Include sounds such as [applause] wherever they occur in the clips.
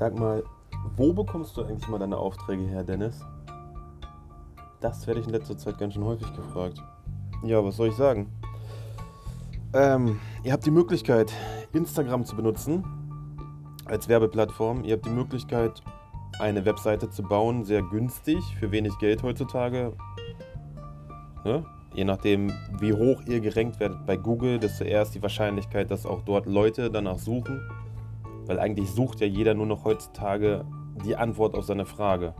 Sag mal, wo bekommst du eigentlich mal deine Aufträge her, Dennis? Das werde ich in letzter Zeit ganz schön häufig gefragt. Ja, was soll ich sagen? Ähm, ihr habt die Möglichkeit, Instagram zu benutzen als Werbeplattform. Ihr habt die Möglichkeit, eine Webseite zu bauen, sehr günstig, für wenig Geld heutzutage. Ne? Je nachdem, wie hoch ihr gerankt werdet bei Google, desto eher ist die Wahrscheinlichkeit, dass auch dort Leute danach suchen. Weil eigentlich sucht ja jeder nur noch heutzutage die Antwort auf seine Frage.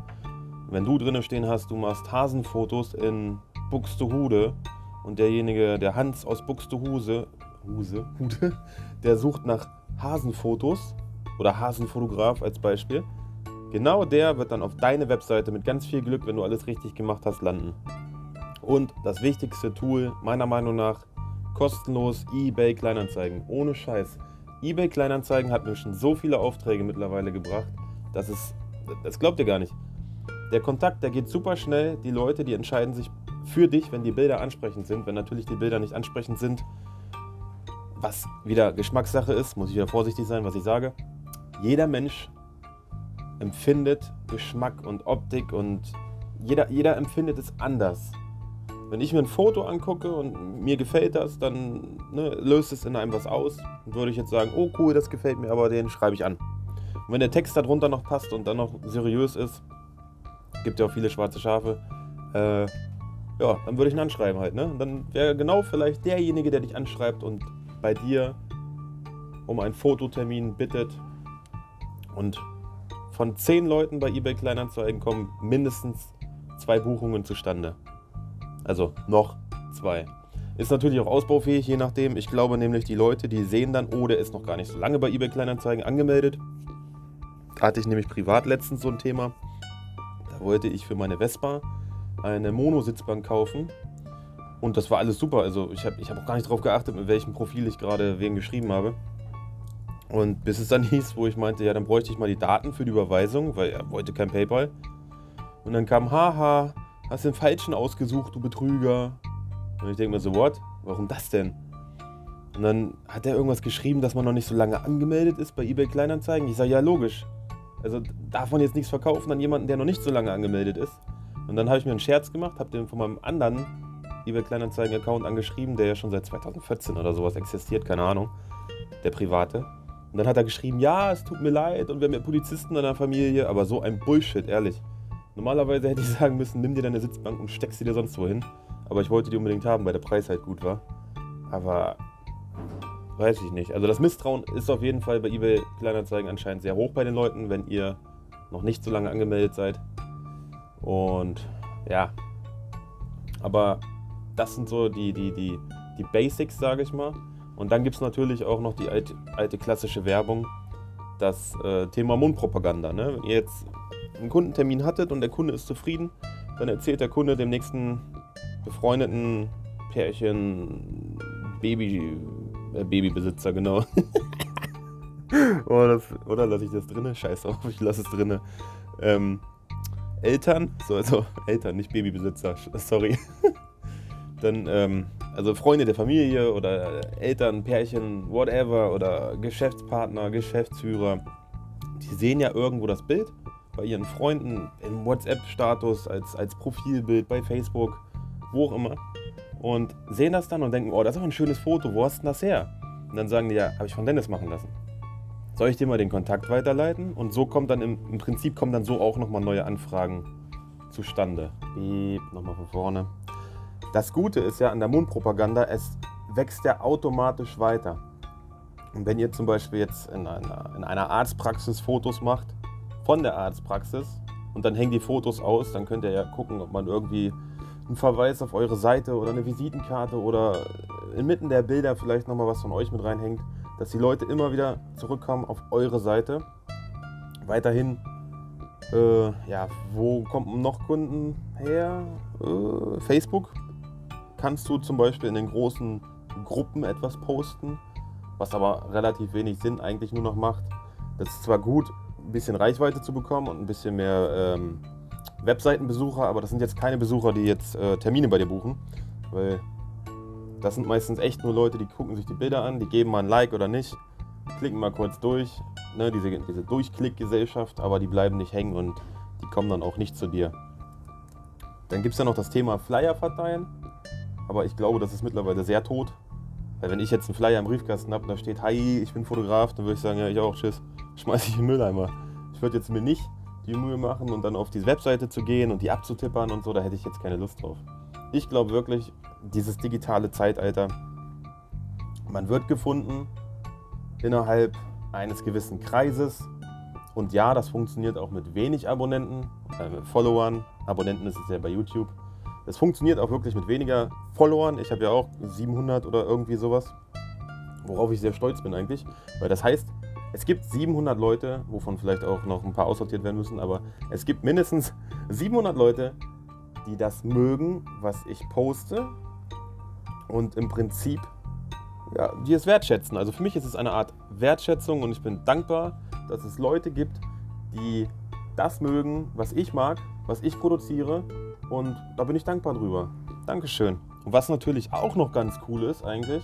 Wenn du drinnen stehen hast, du machst Hasenfotos in Buxtehude und derjenige, der Hans aus Buxtehude, Huse, Hude, der sucht nach Hasenfotos oder Hasenfotograf als Beispiel, genau der wird dann auf deine Webseite mit ganz viel Glück, wenn du alles richtig gemacht hast, landen. Und das wichtigste Tool meiner Meinung nach, kostenlos eBay Kleinanzeigen. Ohne Scheiß. eBay Kleinanzeigen hat mir schon so viele Aufträge mittlerweile gebracht, dass es, das glaubt ihr gar nicht. Der Kontakt, der geht super schnell. Die Leute, die entscheiden sich für dich, wenn die Bilder ansprechend sind. Wenn natürlich die Bilder nicht ansprechend sind, was wieder Geschmackssache ist, muss ich wieder vorsichtig sein, was ich sage. Jeder Mensch empfindet Geschmack und Optik und jeder, jeder empfindet es anders. Wenn ich mir ein Foto angucke und mir gefällt das, dann ne, löst es in einem was aus. Dann würde ich jetzt sagen, oh cool, das gefällt mir, aber den schreibe ich an. Und wenn der Text darunter noch passt und dann noch seriös ist, gibt ja auch viele schwarze Schafe, äh, ja, dann würde ich ihn anschreiben halt. Ne? Und dann wäre genau vielleicht derjenige, der dich anschreibt und bei dir um einen Fototermin bittet. Und von zehn Leuten bei eBay Kleinanzeigen kommen mindestens zwei Buchungen zustande. Also noch zwei. Ist natürlich auch ausbaufähig, je nachdem. Ich glaube nämlich, die Leute, die sehen dann, oh, der ist noch gar nicht so lange bei eBay Kleinanzeigen angemeldet. Da hatte ich nämlich privat letztens so ein Thema. Da wollte ich für meine Vespa eine Mono-Sitzbank kaufen. Und das war alles super. Also ich habe ich hab auch gar nicht darauf geachtet, mit welchem Profil ich gerade wen geschrieben habe. Und bis es dann [laughs] hieß, wo ich meinte, ja, dann bräuchte ich mal die Daten für die Überweisung, weil er wollte kein PayPal. Und dann kam, haha, hast den falschen ausgesucht, du Betrüger. Und ich denke mir so, what? Warum das denn? Und dann hat er irgendwas geschrieben, dass man noch nicht so lange angemeldet ist bei eBay Kleinanzeigen. Ich sage, ja, logisch. Also darf man jetzt nichts verkaufen an jemanden, der noch nicht so lange angemeldet ist. Und dann habe ich mir einen Scherz gemacht, habe den von meinem anderen eBay Kleinanzeigen-Account angeschrieben, der ja schon seit 2014 oder sowas existiert, keine Ahnung, der private. Und dann hat er geschrieben, ja, es tut mir leid und wir haben ja Polizisten in der Familie, aber so ein Bullshit, ehrlich. Normalerweise hätte ich sagen müssen, nimm dir deine Sitzbank und steck sie dir sonst wohin. Aber ich wollte die unbedingt haben, weil der Preis halt gut war. Aber weiß ich nicht. Also das Misstrauen ist auf jeden Fall bei eBay Kleinanzeigen anscheinend sehr hoch bei den Leuten, wenn ihr noch nicht so lange angemeldet seid. Und ja, aber das sind so die, die, die, die Basics, sage ich mal. Und dann gibt es natürlich auch noch die alte, alte klassische Werbung, das äh, Thema Mundpropaganda. Ne? Wenn ihr jetzt einen Kundentermin hattet und der Kunde ist zufrieden, dann erzählt der Kunde dem nächsten befreundeten Pärchen, Baby, äh, Babybesitzer, genau. [laughs] oder, das, oder lasse ich das drinne? Scheiß drauf, ich lasse es drinne. Ähm, Eltern, so, also Eltern, nicht Babybesitzer, sorry. [laughs] dann, ähm, also Freunde der Familie oder Eltern, Pärchen, whatever, oder Geschäftspartner, Geschäftsführer, die sehen ja irgendwo das Bild bei ihren Freunden im WhatsApp-Status, als, als Profilbild bei Facebook, wo auch immer. Und sehen das dann und denken, oh, das ist aber ein schönes Foto, wo hast du das her? Und dann sagen die, ja, habe ich von Dennis machen lassen. Soll ich dir mal den Kontakt weiterleiten? Und so kommt dann im, im Prinzip kommen dann so auch nochmal neue Anfragen zustande. Piep, nochmal von vorne. Das Gute ist ja an der Mundpropaganda, es wächst ja automatisch weiter. Und wenn ihr zum Beispiel jetzt in einer, in einer Arztpraxis Fotos macht, von der Arztpraxis und dann hängen die Fotos aus, dann könnt ihr ja gucken, ob man irgendwie einen Verweis auf eure Seite oder eine Visitenkarte oder inmitten der Bilder vielleicht nochmal was von euch mit reinhängt, dass die Leute immer wieder zurückkommen auf eure Seite. Weiterhin, äh, ja, wo kommen noch Kunden her? Äh, Facebook. Kannst du zum Beispiel in den großen Gruppen etwas posten, was aber relativ wenig Sinn eigentlich nur noch macht. Das ist zwar gut, ein bisschen Reichweite zu bekommen und ein bisschen mehr ähm, Webseitenbesucher, aber das sind jetzt keine Besucher, die jetzt äh, Termine bei dir buchen, weil das sind meistens echt nur Leute, die gucken sich die Bilder an, die geben mal ein Like oder nicht. klicken mal kurz durch, ne, diese, diese Durchklickgesellschaft, aber die bleiben nicht hängen und die kommen dann auch nicht zu dir. Dann gibt es ja noch das Thema Flyer verteilen, aber ich glaube, das ist mittlerweile sehr tot. Weil wenn ich jetzt einen Flyer im Briefkasten habe und da steht, hi, ich bin Fotograf, dann würde ich sagen, ja, ich auch, tschüss, schmeiße ich in den Mülleimer. Ich würde jetzt mir nicht die Mühe machen und dann auf diese Webseite zu gehen und die abzutippern und so, da hätte ich jetzt keine Lust drauf. Ich glaube wirklich, dieses digitale Zeitalter, man wird gefunden innerhalb eines gewissen Kreises. Und ja, das funktioniert auch mit wenig Abonnenten, äh, mit Followern. Abonnenten ist es ja bei YouTube. Es funktioniert auch wirklich mit weniger Followern. Ich habe ja auch 700 oder irgendwie sowas, worauf ich sehr stolz bin eigentlich. Weil das heißt, es gibt 700 Leute, wovon vielleicht auch noch ein paar aussortiert werden müssen, aber es gibt mindestens [laughs] 700 Leute, die das mögen, was ich poste und im Prinzip ja, die es wertschätzen. Also für mich ist es eine Art Wertschätzung und ich bin dankbar, dass es Leute gibt, die das mögen, was ich mag, was ich produziere und da bin ich dankbar drüber. Dankeschön. Und was natürlich auch noch ganz cool ist eigentlich,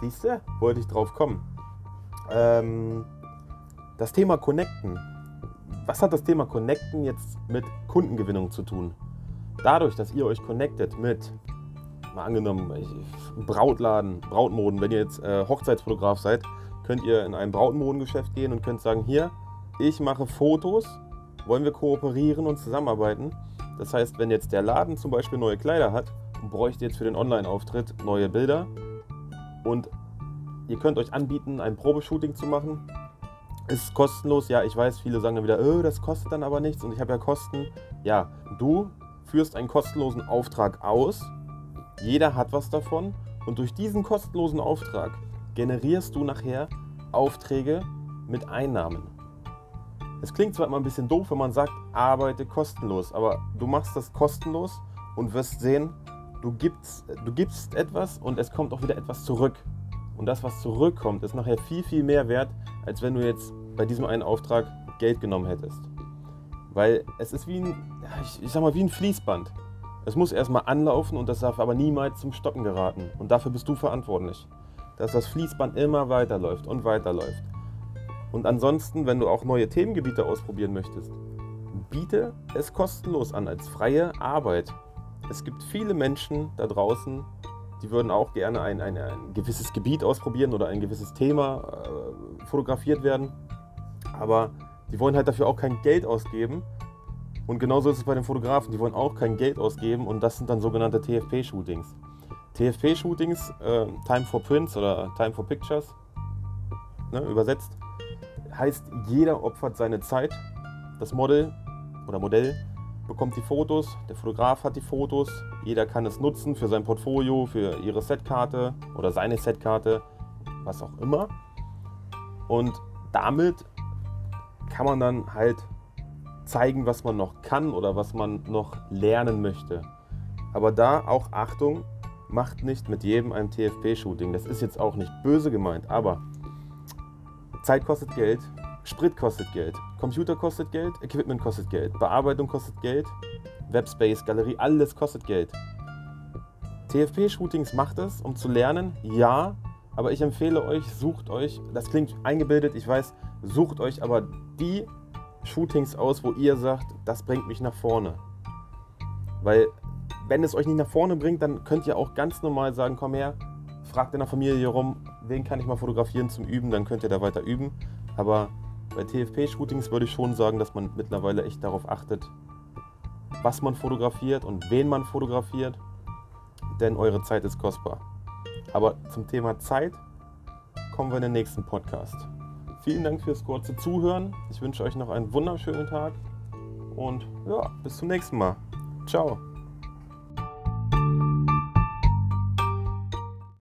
siehst du, wollte ich drauf kommen. Ähm, das Thema Connecten. Was hat das Thema Connecten jetzt mit Kundengewinnung zu tun? Dadurch, dass ihr euch connectet mit, mal angenommen, Brautladen, Brautmoden, wenn ihr jetzt äh, Hochzeitsfotograf seid, könnt ihr in ein Brautmodengeschäft gehen und könnt sagen, hier, ich mache Fotos, wollen wir kooperieren und zusammenarbeiten. Das heißt, wenn jetzt der Laden zum Beispiel neue Kleider hat und bräuchte jetzt für den Online-Auftritt neue Bilder und ihr könnt euch anbieten, ein Probeshooting zu machen, ist kostenlos. Ja, ich weiß, viele sagen dann wieder, oh, das kostet dann aber nichts und ich habe ja Kosten. Ja, du führst einen kostenlosen Auftrag aus. Jeder hat was davon und durch diesen kostenlosen Auftrag generierst du nachher Aufträge mit Einnahmen. Es klingt zwar immer ein bisschen doof, wenn man sagt, arbeite kostenlos, aber du machst das kostenlos und wirst sehen, du gibst, du gibst etwas und es kommt auch wieder etwas zurück. Und das, was zurückkommt, ist nachher viel, viel mehr wert, als wenn du jetzt bei diesem einen Auftrag Geld genommen hättest. Weil es ist wie ein, ich, ich sag mal, wie ein Fließband. Es muss erstmal anlaufen und das darf aber niemals zum Stocken geraten. Und dafür bist du verantwortlich. Dass das Fließband immer weiterläuft und weiterläuft. Und ansonsten, wenn du auch neue Themengebiete ausprobieren möchtest, biete es kostenlos an als freie Arbeit. Es gibt viele Menschen da draußen, die würden auch gerne ein, ein, ein gewisses Gebiet ausprobieren oder ein gewisses Thema äh, fotografiert werden. Aber die wollen halt dafür auch kein Geld ausgeben und genauso ist es bei den Fotografen, die wollen auch kein Geld ausgeben und das sind dann sogenannte TFP-Shootings. TFP-Shootings, äh, Time for Prints oder Time for Pictures, ne, übersetzt, heißt, jeder opfert seine Zeit. Das Model oder Modell bekommt die Fotos, der Fotograf hat die Fotos, jeder kann es nutzen für sein Portfolio, für ihre Setkarte oder seine Setkarte, was auch immer. Und damit kann man dann halt zeigen, was man noch kann oder was man noch lernen möchte. Aber da auch Achtung, macht nicht mit jedem ein TFP-Shooting. Das ist jetzt auch nicht böse gemeint, aber Zeit kostet Geld, Sprit kostet Geld, Computer kostet Geld, Equipment kostet Geld, Bearbeitung kostet Geld, Webspace, Galerie, alles kostet Geld. TFP-Shootings macht es, um zu lernen, ja, aber ich empfehle euch, sucht euch, das klingt eingebildet, ich weiß, sucht euch aber die Shootings aus, wo ihr sagt, das bringt mich nach vorne. Weil wenn es euch nicht nach vorne bringt, dann könnt ihr auch ganz normal sagen, komm her, fragt in der Familie rum, wen kann ich mal fotografieren zum Üben, dann könnt ihr da weiter üben. Aber bei TFP-Shootings würde ich schon sagen, dass man mittlerweile echt darauf achtet, was man fotografiert und wen man fotografiert, denn eure Zeit ist kostbar. Aber zum Thema Zeit kommen wir in den nächsten Podcast. Vielen Dank fürs kurze Zuhören. Ich wünsche euch noch einen wunderschönen Tag und ja, bis zum nächsten Mal. Ciao.